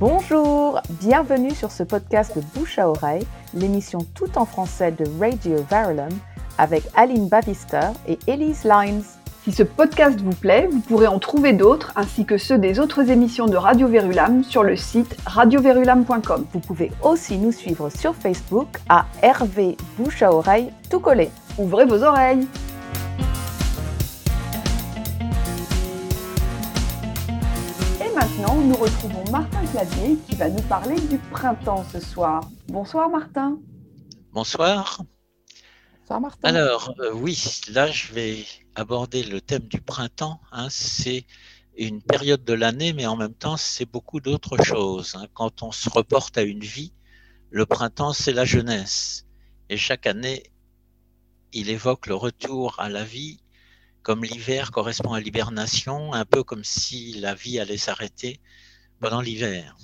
Bonjour, bienvenue sur ce podcast de Bouche à oreille, l'émission tout en français de Radio Verulam avec Aline Bavister et Elise Lines. Si ce podcast vous plaît, vous pourrez en trouver d'autres ainsi que ceux des autres émissions de Radio Verulam sur le site radioverulam.com. Vous pouvez aussi nous suivre sur Facebook à RV Bouche à oreille tout collé. Ouvrez vos oreilles maintenant, nous retrouvons Martin Clavier qui va nous parler du printemps ce soir. Bonsoir Martin. Bonsoir. Bonsoir Martin. Alors, euh, oui, là je vais aborder le thème du printemps. Hein. c'est une période de l'année, mais en même temps, c'est beaucoup d'autres choses. Hein. Quand on se reporte à une vie, le printemps, c'est la jeunesse. Et chaque année, il évoque le retour à la vie comme l'hiver correspond à l'hibernation, un peu comme si la vie allait s'arrêter pendant l'hiver.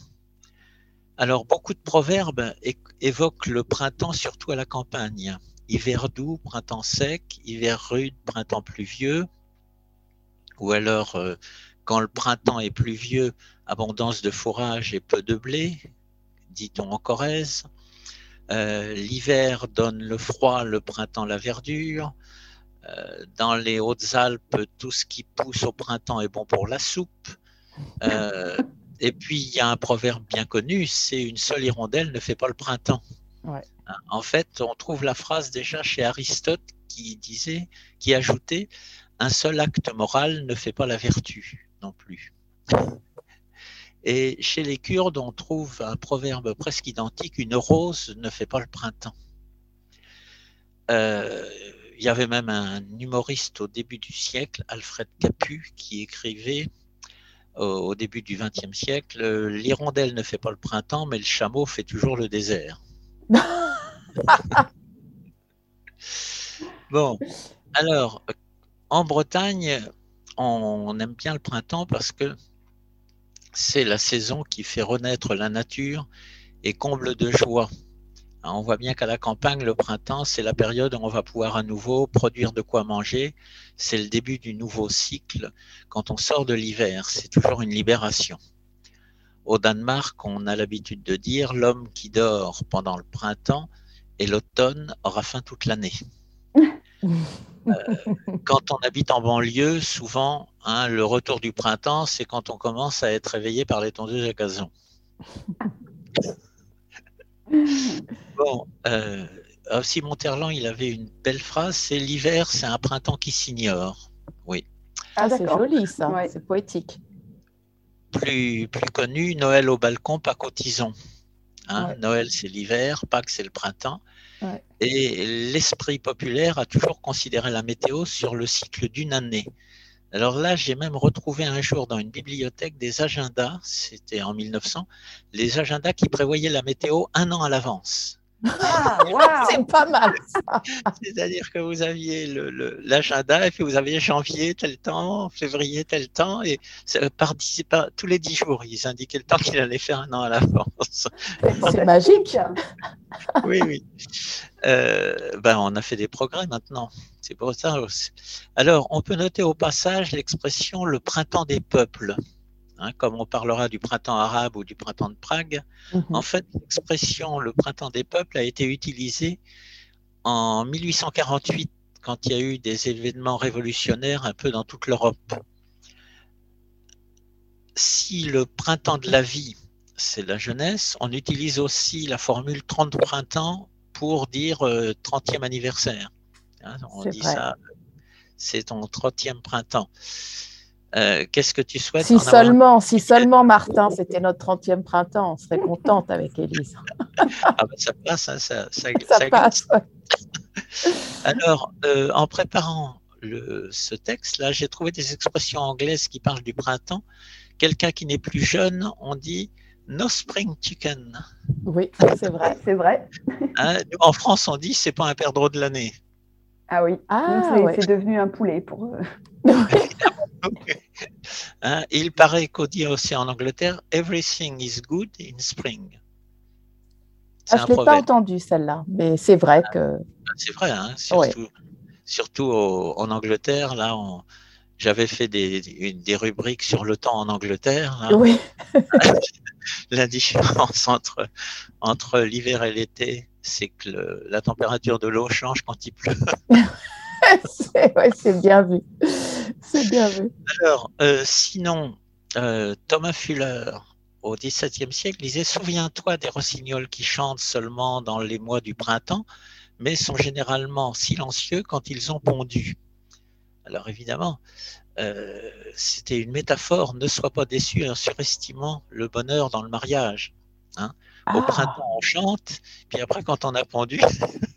Alors, beaucoup de proverbes évoquent le printemps, surtout à la campagne. Hiver doux, printemps sec, hiver rude, printemps pluvieux. Ou alors, euh, quand le printemps est pluvieux, abondance de fourrage et peu de blé, dit-on en Corrèze. Euh, l'hiver donne le froid, le printemps la verdure. Euh, dans les Hautes-Alpes, tout ce qui pousse au printemps est bon pour la soupe. Euh, et puis, il y a un proverbe bien connu, c'est une seule hirondelle ne fait pas le printemps. Hein, en fait, on trouve la phrase déjà chez Aristote qui disait, qui ajoutait, un seul acte moral ne fait pas la vertu non plus. Et chez les Kurdes, on trouve un proverbe presque identique, une rose ne fait pas le printemps. Euh, il y avait même un humoriste au début du siècle, Alfred Capu, qui écrivait au, début du XXe siècle L'hirondelle ne fait pas le printemps, mais le chameau fait toujours le désert. bon, alors, en Bretagne, on aime bien le printemps parce que c'est la saison qui fait renaître la nature et comble de joie. Hein, on voit bien qu'à la campagne, le printemps, c'est la période où on va pouvoir à nouveau produire de quoi manger. C'est le début du nouveau cycle. Quand on sort de l'hiver, c'est toujours une libération. Au Danemark, on a l'habitude de dire l'homme qui dort pendant le printemps et l'automne aura faim toute l'année. Euh, quand on habite en banlieue, souvent, hein, le retour du printemps, c'est quand on commence à être réveillé par les tondeuses à gazon. Bon, euh, Simon Terland, il avait une belle phrase, c'est l'hiver, c'est un printemps qui s'ignore. Oui. Ah, c'est joli ça, c'est poétique. Plus, plus connu, Noël au balcon, pas cotisons. Hein, Noël, c'est l'hiver, Pâques, c'est le printemps. Et l'esprit populaire a toujours considéré la météo sur le cycle d'une année. Alors là, j'ai même retrouvé un jour dans une bibliothèque des agendas, c'était en 1900, les agendas qui prévoyaient la météo un an à l'avance. Ah, c'est pas mal. C'est-à-dire que vous aviez l'agenda et puis vous aviez janvier tel temps, février tel temps et par, par tous les dix jours, ils indiquaient le temps qu'il allait faire un an à l'avance. C'est magique. oui, oui. Euh, ben, on a fait des progrès maintenant. C'est pour ça. Aussi. Alors, on peut noter au passage l'expression le printemps des peuples. Hein, comme on parlera du printemps arabe ou du printemps de Prague, mhm. en fait, l'expression le printemps des peuples a été utilisée en 1848, quand il y a eu des événements révolutionnaires un peu dans toute l'Europe. Si le printemps de la vie, c'est la jeunesse, on utilise aussi la formule 30 printemps pour dire 30e euh, anniversaire. Hein, on dit ça, c'est ton 30e printemps. Euh, qu'est-ce que tu souhaites Si seulement, si seulement Martin, c'était notre 30e printemps, on serait contente avec Élise. ah ben ça passe, hein, ça, ça, ça, passe. Alors, euh, en préparant le, ce texte-là, j'ai trouvé des expressions anglaises qui parlent du printemps. Quelqu'un qui n'est plus jeune, on dit no spring chicken. Oui, c'est vrai, c'est vrai. Hein, en France, on dit c'est pas un perdreau de l'année. Ah oui, ah, c'est devenu un poulet pour eux. Hein, il paraît qu'on dit aussi en Angleterre Everything is good in spring. Ah, je ne l'ai pas entendu celle-là, mais c'est vrai ah, que. C'est vrai, hein, surtout, surtout en Angleterre. Là, j'avais fait des, des, rubriques sur le temps en Angleterre. Oui. la différence entre, entre l'hiver et l'été, c'est que le- la température de l'eau change quand il pleut. c'est ouais, c'est bien vu. C'est bien vu. Alors, euh, sinon, euh, Thomas Fuller, au XVIIe siècle, disait Souviens-toi des rossignols qui chantent seulement dans les mois du printemps, mais sont généralement silencieux quand ils ont pondu. Alors, évidemment, euh, c'était une métaphore ne sois pas déçu en surestimant le bonheur dans le mariage. Au Ah, printemps, on chante, puis après, quand on a pondu,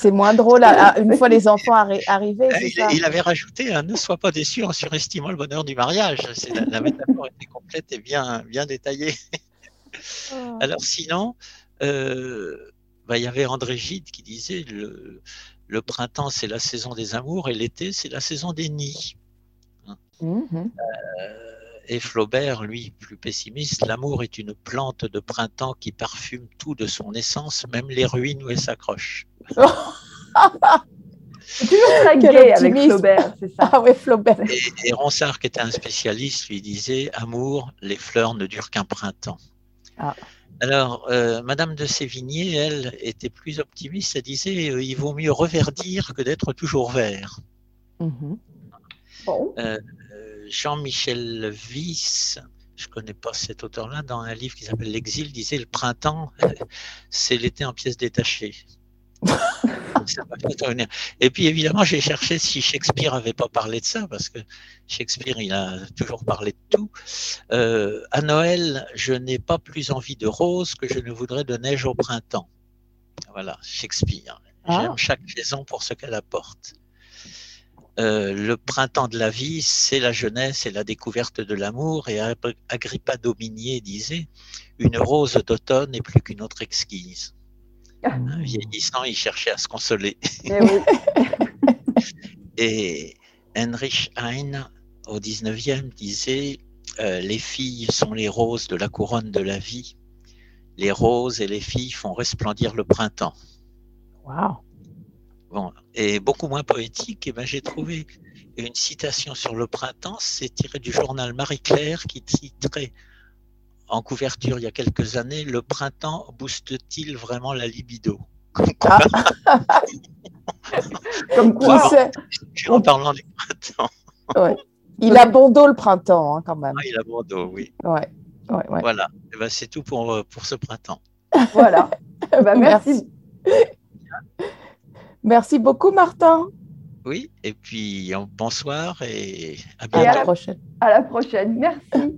c'est moins drôle à- à- une fois les enfants arri- arrivés, il, ça il avait rajouté un ne sois pas déçu en surestimant le bonheur du mariage. La, la métaphore était complète et bien, bien détaillée. Ah. Alors sinon, euh, bah, il y avait André Gide qui disait le, le printemps c'est la saison des amours et l'été c'est la saison des nids. Mhm. Et Flaubert, lui, plus pessimiste, l'amour est une plante de printemps qui parfume tout de son essence, même les ruines où elle s'accroche. C'est toujours très gai avec. Flaubert, c'est ça. Ah oui, Flaubert. Et, et Ronsard, qui était un spécialiste, lui disait Amour, les fleurs ne durent qu'un printemps. Ah. Alors, euh, Madame de Sévigné, elle, était plus optimiste. Elle disait euh, Il vaut mieux reverdir que d'être toujours vert. Mhm. Bon. Euh, Jean-Michel Wyss, je ne connais pas cet auteur-là, dans un livre qui s'appelle L'Exil, disait Le printemps, c'est l'été en pièces détachées. Ça revenir. Et puis évidemment, j'ai cherché si Shakespeare avait pas parlé de ça, parce que Shakespeare, il a toujours parlé de tout. Euh, à Noël, je n'ai pas plus envie de roses que je ne voudrais de neige au printemps. Voilà, Shakespeare. Ah. J'aime chaque saison pour ce qu'elle apporte. Euh, le printemps de la vie, c'est la jeunesse et la découverte de l'amour. Et Ag- Agrippa Dominier disait Une rose d'automne n'est plus qu'une autre exquise. Un vieillissant, il cherchait à se consoler. Eh oui. Et Heinrich Heine, au 19e, disait euh, Les filles sont les roses de la couronne de la vie. Les roses et les filles font resplendir le printemps. Wow. Bon, et beaucoup moins poétique, eh ben, j'ai trouvé une citation sur le printemps, c'est tiré du journal Marie-Claire qui titrait en couverture il y a quelques années Le printemps booste-t-il vraiment la libido? Comme quoi, Comme quoi. sait en parlant du printemps, Il a bon dos le printemps, hein, quand même. Ah, il a oui. Ouais. Ouais, ouais. Voilà, Eh ben, c'est tout pour, euh, pour ce printemps. Voilà. Eh ben, merci. Merci beaucoup, Martin. Oui, et puis euh, bonsoir et à À bientôt. à la la- prochaine. À la prochaine. Merci.